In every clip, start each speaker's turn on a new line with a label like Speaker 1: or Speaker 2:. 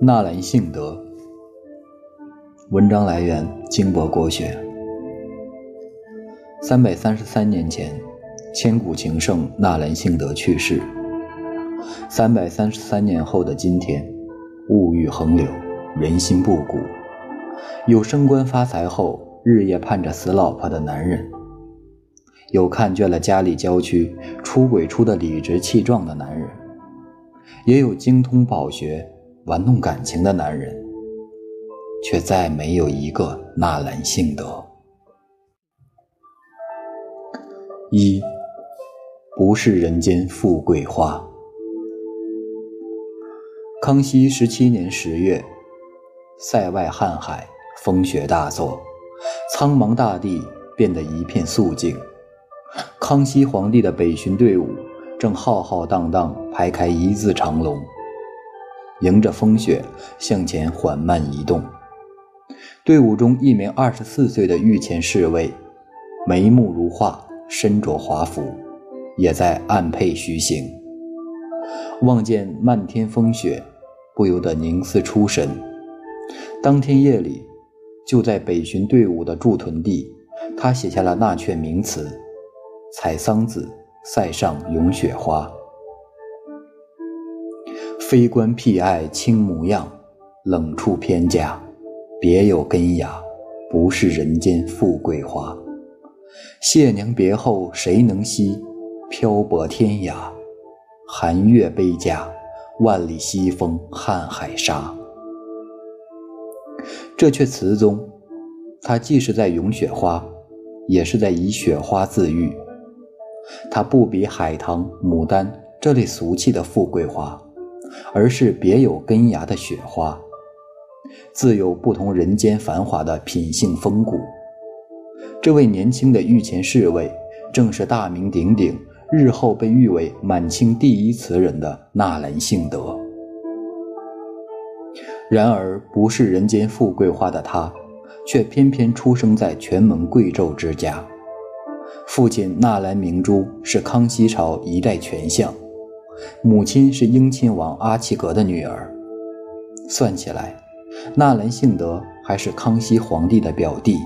Speaker 1: 纳兰性德。文章来源：金博国学。三百三十三年前，千古情圣纳兰性德去世。三百三十三年后的今天，物欲横流，人心不古。有升官发财后日夜盼着死老婆的男人，有看倦了家里郊区出轨出的理直气壮的男人，也有精通饱学。玩弄感情的男人，却再没有一个纳兰性德。一，不是人间富贵花。康熙十七年十月，塞外瀚海，风雪大作，苍茫大地变得一片肃静。康熙皇帝的北巡队伍正浩浩荡荡排开一字长龙。迎着风雪向前缓慢移动，队伍中一名二十四岁的御前侍卫，眉目如画，身着华服，也在暗配徐行。望见漫天风雪，不由得凝思出神。当天夜里，就在北巡队伍的驻屯地，他写下了那阙名词：“采桑子，塞上咏雪花。”非官僻爱轻模样，冷处偏家，别有根芽，不是人间富贵花。谢娘别后谁能惜？漂泊天涯，寒月悲家，万里西风瀚海沙。这阙词中，他既是在咏雪花，也是在以雪花自喻。他不比海棠、牡丹这类俗气的富贵花。而是别有根芽的雪花，自有不同人间繁华的品性风骨。这位年轻的御前侍卫，正是大名鼎鼎、日后被誉为满清第一词人的纳兰性德。然而，不是人间富贵花的他，却偏偏出生在权门贵胄之家。父亲纳兰明珠是康熙朝一代权相。母亲是英亲王阿齐格的女儿，算起来，纳兰性德还是康熙皇帝的表弟。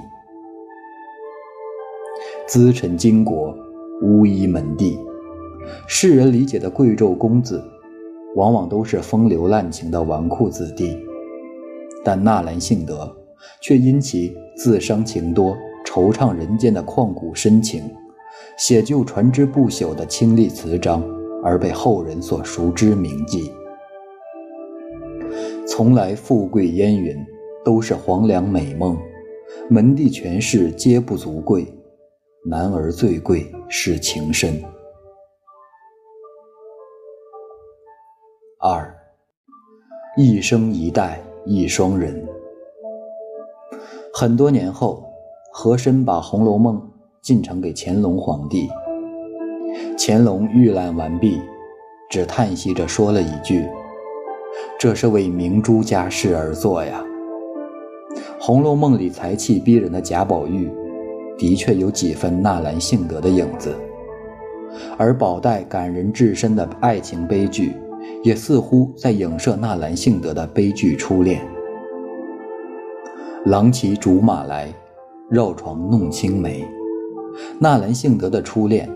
Speaker 1: 资臣巾帼，乌衣门第，世人理解的贵胄公子，往往都是风流滥情的纨绔子弟。但纳兰性德却因其自伤情多、惆怅人间的旷古深情，写就传之不朽的清丽词章。而被后人所熟知铭记。从来富贵烟云，都是黄粱美梦；门第权势皆不足贵，男儿最贵是情深。二，一生一代一双人。很多年后，和珅把《红楼梦》进呈给乾隆皇帝。乾隆预览完毕，只叹息着说了一句：“这是为明珠家事而作呀。”《红楼梦》里才气逼人的贾宝玉，的确有几分纳兰性德的影子，而宝黛感人至深的爱情悲剧，也似乎在影射纳兰性德的悲剧初恋。郎骑竹马来，绕床弄青梅。纳兰性德的初恋。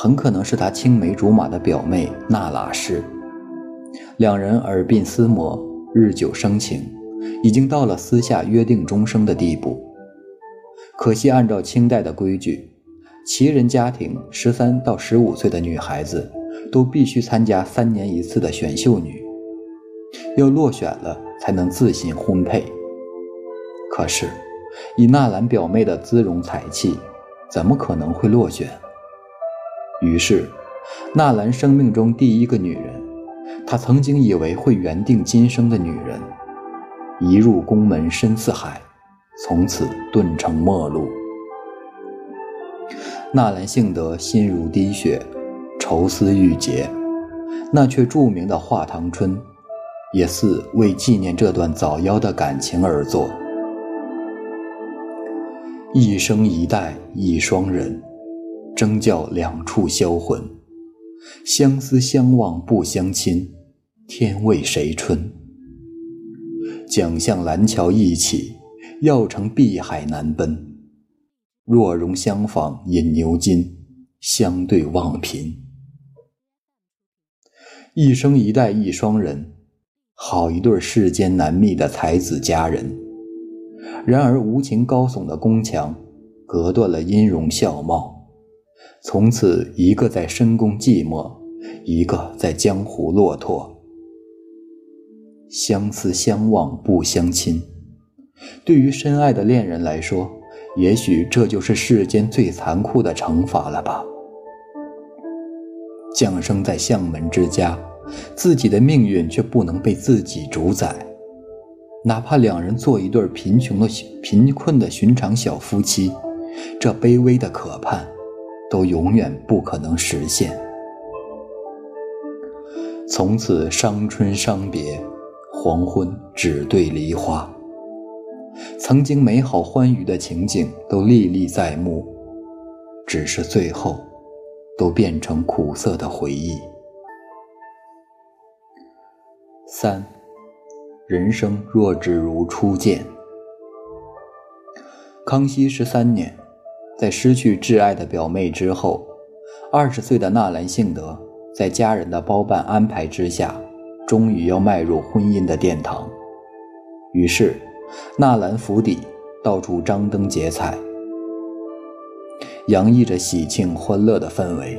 Speaker 1: 很可能是他青梅竹马的表妹那拉氏，两人耳鬓厮磨，日久生情，已经到了私下约定终生的地步。可惜按照清代的规矩，旗人家庭十三到十五岁的女孩子都必须参加三年一次的选秀女，要落选了才能自行婚配。可是以纳兰表妹的姿容才气，怎么可能会落选？于是，纳兰生命中第一个女人，他曾经以为会缘定今生的女人，一入宫门深似海，从此顿成陌路。纳兰性德心如滴血，愁思郁结，那阙著名的《画堂春》，也似为纪念这段早夭的感情而作。一生一代一双人。争教两处销魂，相思相望不相亲，天为谁春？桨向蓝桥一起，要乘碧海难奔。若容相访饮牛津，相对望贫。一生一代一双人，好一对世间难觅的才子佳人。然而无情高耸的宫墙，隔断了音容笑貌。从此，一个在深宫寂寞，一个在江湖落拓。相思相望不相亲，对于深爱的恋人来说，也许这就是世间最残酷的惩罚了吧。降生在相门之家。自己的命运却不能被自己主宰，哪怕两人做一对贫穷的、贫困的寻常小夫妻，这卑微的可盼，都永远不可能实现。从此伤春伤别，黄昏只对梨花。曾经美好欢愉的情景都历历在目，只是最后，都变成苦涩的回忆。三，人生若只如初见。康熙十三年，在失去挚爱的表妹之后，二十岁的纳兰性德在家人的包办安排之下，终于要迈入婚姻的殿堂。于是，纳兰府邸到处张灯结彩，洋溢着喜庆欢乐的氛围，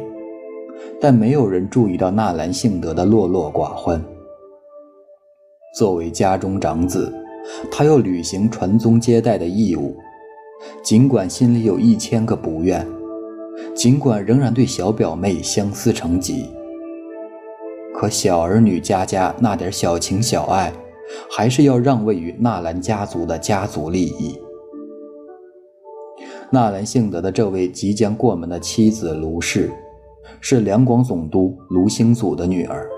Speaker 1: 但没有人注意到纳兰性德的落落寡欢。作为家中长子，他要履行传宗接代的义务。尽管心里有一千个不愿，尽管仍然对小表妹相思成疾，可小儿女家家那点小情小爱，还是要让位于纳兰家族的家族利益。纳兰性德的这位即将过门的妻子卢氏，是两广总督卢兴祖的女儿。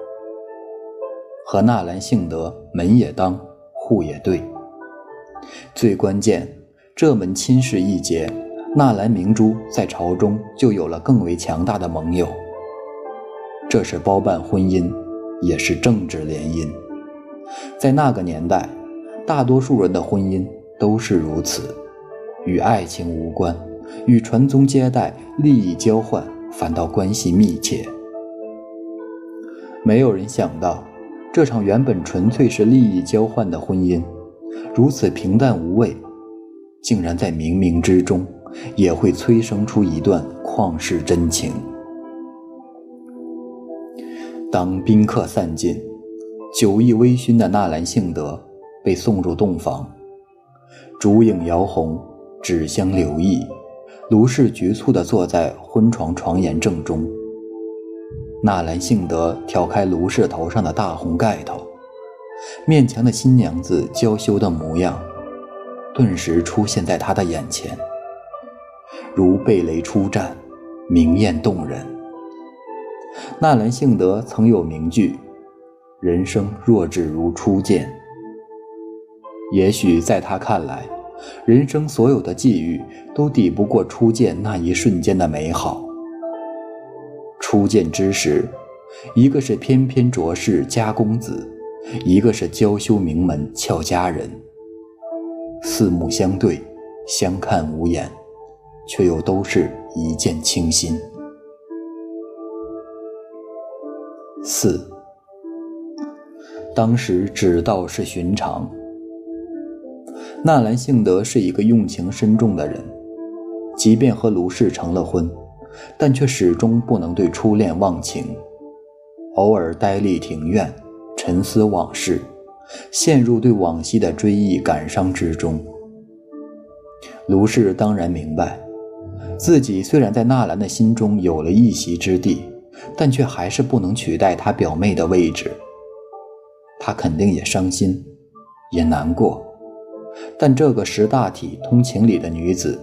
Speaker 1: 和纳兰性德门也当，户也对。最关键，这门亲事一结，纳兰明珠在朝中就有了更为强大的盟友。这是包办婚姻，也是政治联姻。在那个年代，大多数人的婚姻都是如此，与爱情无关，与传宗接代、利益交换反倒关系密切。没有人想到。这场原本纯粹是利益交换的婚姻，如此平淡无味，竟然在冥冥之中也会催生出一段旷世真情。当宾客散尽，酒意微醺的纳兰性德被送入洞房，烛影摇红，纸香流溢，卢氏局促地坐在婚床床沿正中。纳兰性德挑开卢氏头上的大红盖头，面前的新娘子娇羞的模样，顿时出现在他的眼前，如贝雷出战，明艳动人。纳兰性德曾有名句：“人生若只如初见。”也许在他看来，人生所有的际遇都抵不过初见那一瞬间的美好。初见之时，一个是翩翩卓世佳公子，一个是娇羞名门俏佳人。四目相对，相看无言，却又都是一见倾心。四，当时只道是寻常。纳兰性德是一个用情深重的人，即便和卢氏成了婚。但却始终不能对初恋忘情，偶尔呆立庭院，沉思往事，陷入对往昔的追忆感伤之中。卢氏当然明白，自己虽然在纳兰的心中有了一席之地，但却还是不能取代他表妹的位置。她肯定也伤心，也难过，但这个识大体、通情理的女子，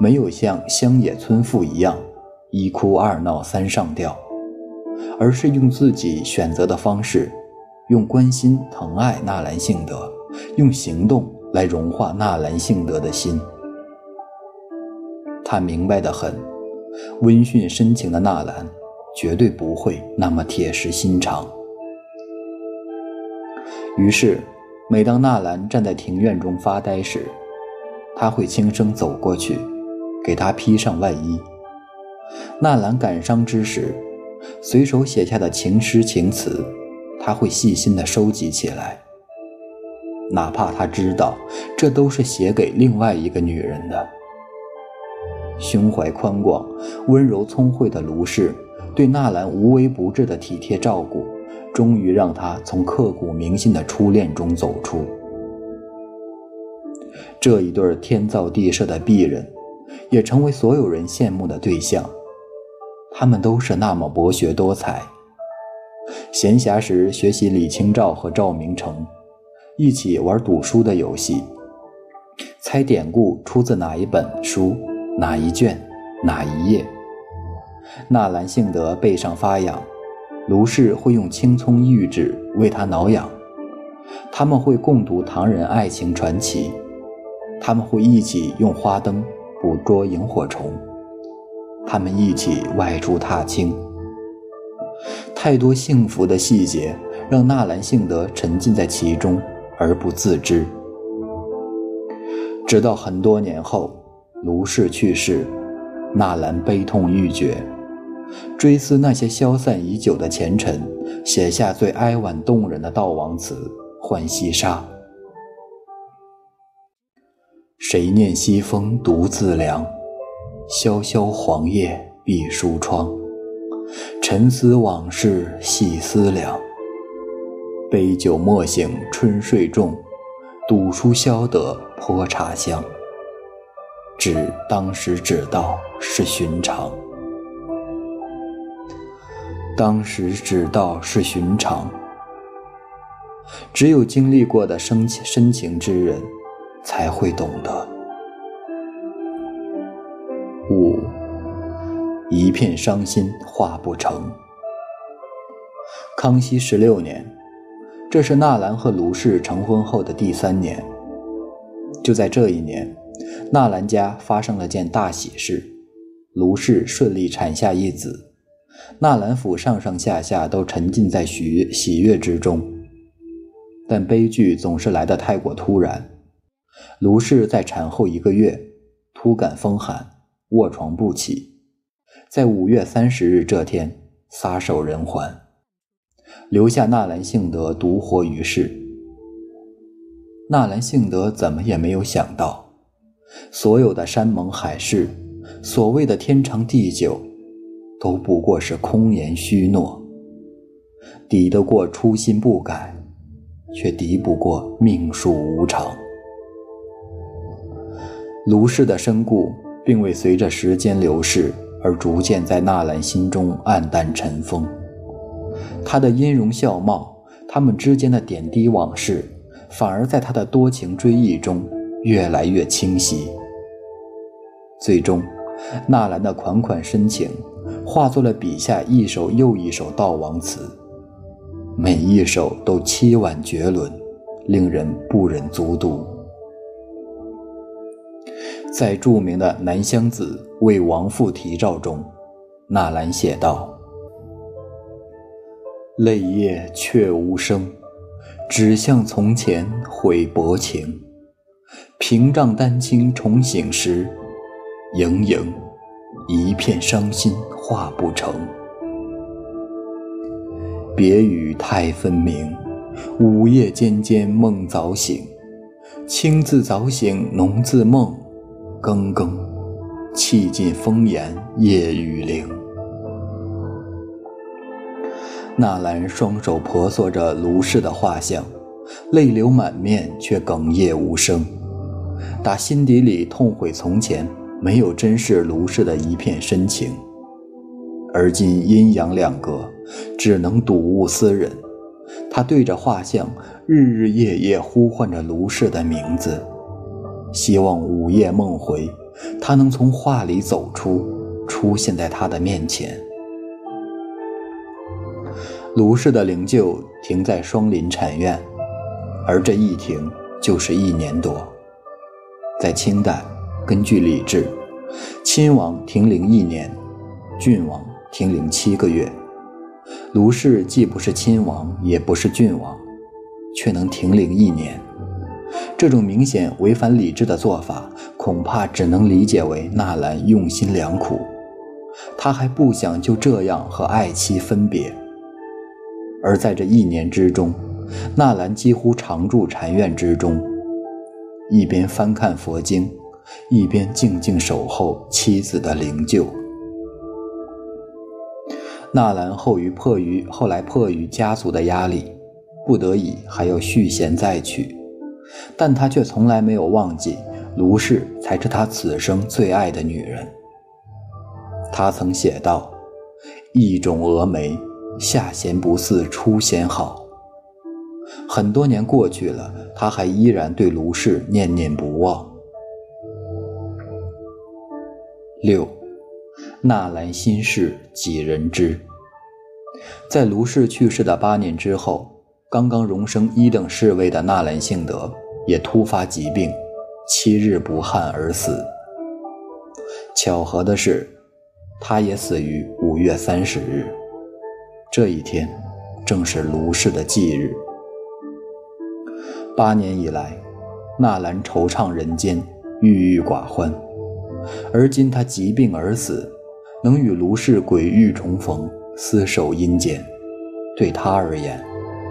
Speaker 1: 没有像乡野村妇一样。一哭二闹三上吊，而是用自己选择的方式，用关心疼爱纳兰性德，用行动来融化纳兰性德的心。他明白的很，温驯深情的纳兰绝对不会那么铁石心肠。于是，每当纳兰站在庭院中发呆时，他会轻声走过去，给他披上外衣。纳兰感伤之时，随手写下的情诗情词，他会细心地收集起来，哪怕他知道这都是写给另外一个女人的。胸怀宽广、温柔聪慧的卢氏，对纳兰无微不至的体贴照顾，终于让他从刻骨铭心的初恋中走出。这一对天造地设的璧人，也成为所有人羡慕的对象。他们都是那么博学多才，闲暇时学习李清照和赵明诚，一起玩赌书的游戏，猜典故出自哪一本书。哪一卷，哪一页？纳兰性德背上发痒，卢氏会用青葱玉指为他挠痒。他们会共读唐人爱情传奇，他们会一起用花灯捕捉萤火虫，他们一起外出踏青。太多幸福的细节让纳兰性德沉浸在其中而不自知，直到很多年后。卢氏去世，纳兰悲痛欲绝，追思那些消散已久的前尘，写下最哀婉动人的悼亡词《浣溪沙》。谁念西风独自凉，萧萧黄叶闭疏窗。沉思往事细思量，杯酒莫醒春睡重，赌书消得泼茶香。只当时只道是寻常，当时只道是寻常。只有经历过的深深情之人，才会懂得。五，一片伤心话不成。康熙十六年，这是纳兰和卢氏成婚后的第三年。就在这一年。纳兰家发生了件大喜事，卢氏顺利产下一子，纳兰府上上下下都沉浸在喜喜悦之中。但悲剧总是来得太过突然，卢氏在产后一个月突感风寒，卧床不起，在五月三十日这天撒手人寰，留下纳兰性德独活于世。纳兰性德怎么也没有想到。所有的山盟海誓，所谓的天长地久，都不过是空言虚诺。抵得过初心不改，却敌不过命数无常。卢氏的身故，并未随着时间流逝而逐渐在纳兰心中暗淡尘封。他的音容笑貌，他们之间的点滴往事，反而在他的多情追忆中。越来越清晰，最终，纳兰的款款深情化作了笔下一首又一首悼亡词，每一首都凄婉绝伦，令人不忍卒读。在著名的《南乡子·为亡父题诏》中，纳兰写道：“泪液却无声，只向从前悔薄情。”屏障丹青重醒时，盈盈一片伤心话不成。别语太分明，午夜间间梦早醒。清自早醒浓自梦，更更气尽风言夜雨铃。纳兰双手婆娑着卢氏的画像，泪流满面却哽咽无声。打心底里痛悔从前没有珍视卢氏的一片深情，而今阴阳两隔，只能睹物思人。他对着画像日日夜夜呼唤着卢氏的名字，希望午夜梦回，他能从画里走出，出现在他的面前。卢氏的灵柩停在双林禅院，而这一停就是一年多。在清代，根据礼制，亲王停灵一年，郡王停灵七个月。卢氏既不是亲王，也不是郡王，却能停灵一年。这种明显违反理智的做法，恐怕只能理解为纳兰用心良苦，他还不想就这样和爱妻分别。而在这一年之中，纳兰几乎常住禅院之中，一边翻看佛经，一边静静守候妻子的灵柩。纳兰后于迫于后来迫于家族的压力，不得已还要续弦再娶，但他却从来没有忘记卢氏才是他此生最爱的女人。他曾写道：“一种蛾眉，下弦不似出弦好。”很多年过去了，他还依然对卢氏念念不忘。六。纳兰心事几人知？在卢氏去世的八年之后，刚刚荣升一等侍卫的纳兰性德也突发疾病，七日不汗而死。巧合的是，他也死于五月三十日。这一天，正是卢氏的忌日。八年以来，纳兰惆怅人间，郁郁寡欢。而今他疾病而死，能与卢氏鬼域重逢，厮守阴间，对他而言，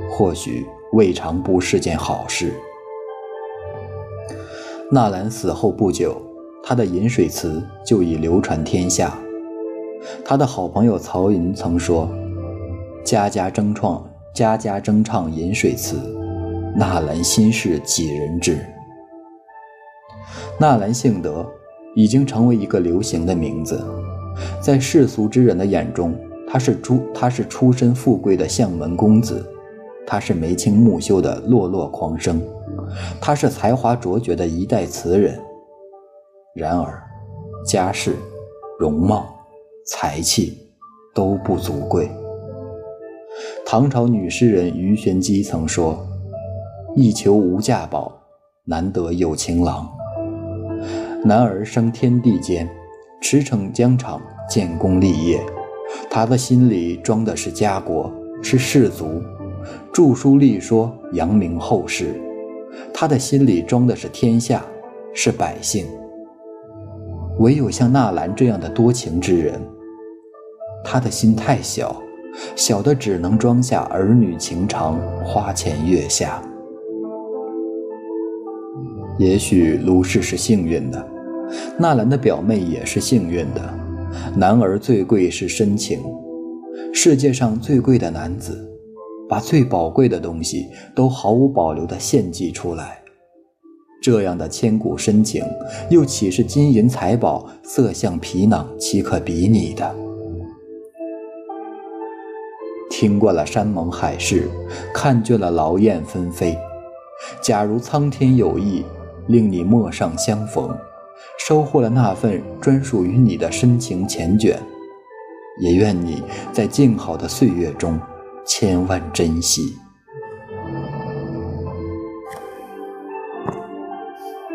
Speaker 1: 或许未尝不是件好事。纳兰死后不久，他的饮水词就已流传天下。他的好朋友曹寅曾说：“家家争创，家家争唱饮水词，纳兰心事几人知？”纳兰性德。已经成为一个流行的名字，在世俗之人的眼中，他是出他是出身富贵的相门公子，他是眉清目秀的落落狂生，他是才华卓绝的一代词人。然而，家世、容貌、才气都不足贵。唐朝女诗人鱼玄机曾说：“一求无价宝，难得有情郎。”男儿生天地间，驰骋疆场，建功立业。他的心里装的是家国，是士族，著书立说，扬名后世。他的心里装的是天下，是百姓。唯有像纳兰这样的多情之人，他的心太小，小的只能装下儿女情长，花前月下。也许卢氏是幸运的，纳兰的表妹也是幸运的。男儿最贵是深情，世界上最贵的男子，把最宝贵的东西都毫无保留地献祭出来，这样的千古深情，又岂是金银财宝、色相皮囊岂可比拟的？听惯了山盟海誓，看倦了劳燕分飞，假如苍天有意。令你陌上相逢，收获了那份专属于你的深情缱绻，也愿你在静好的岁月中千万珍惜。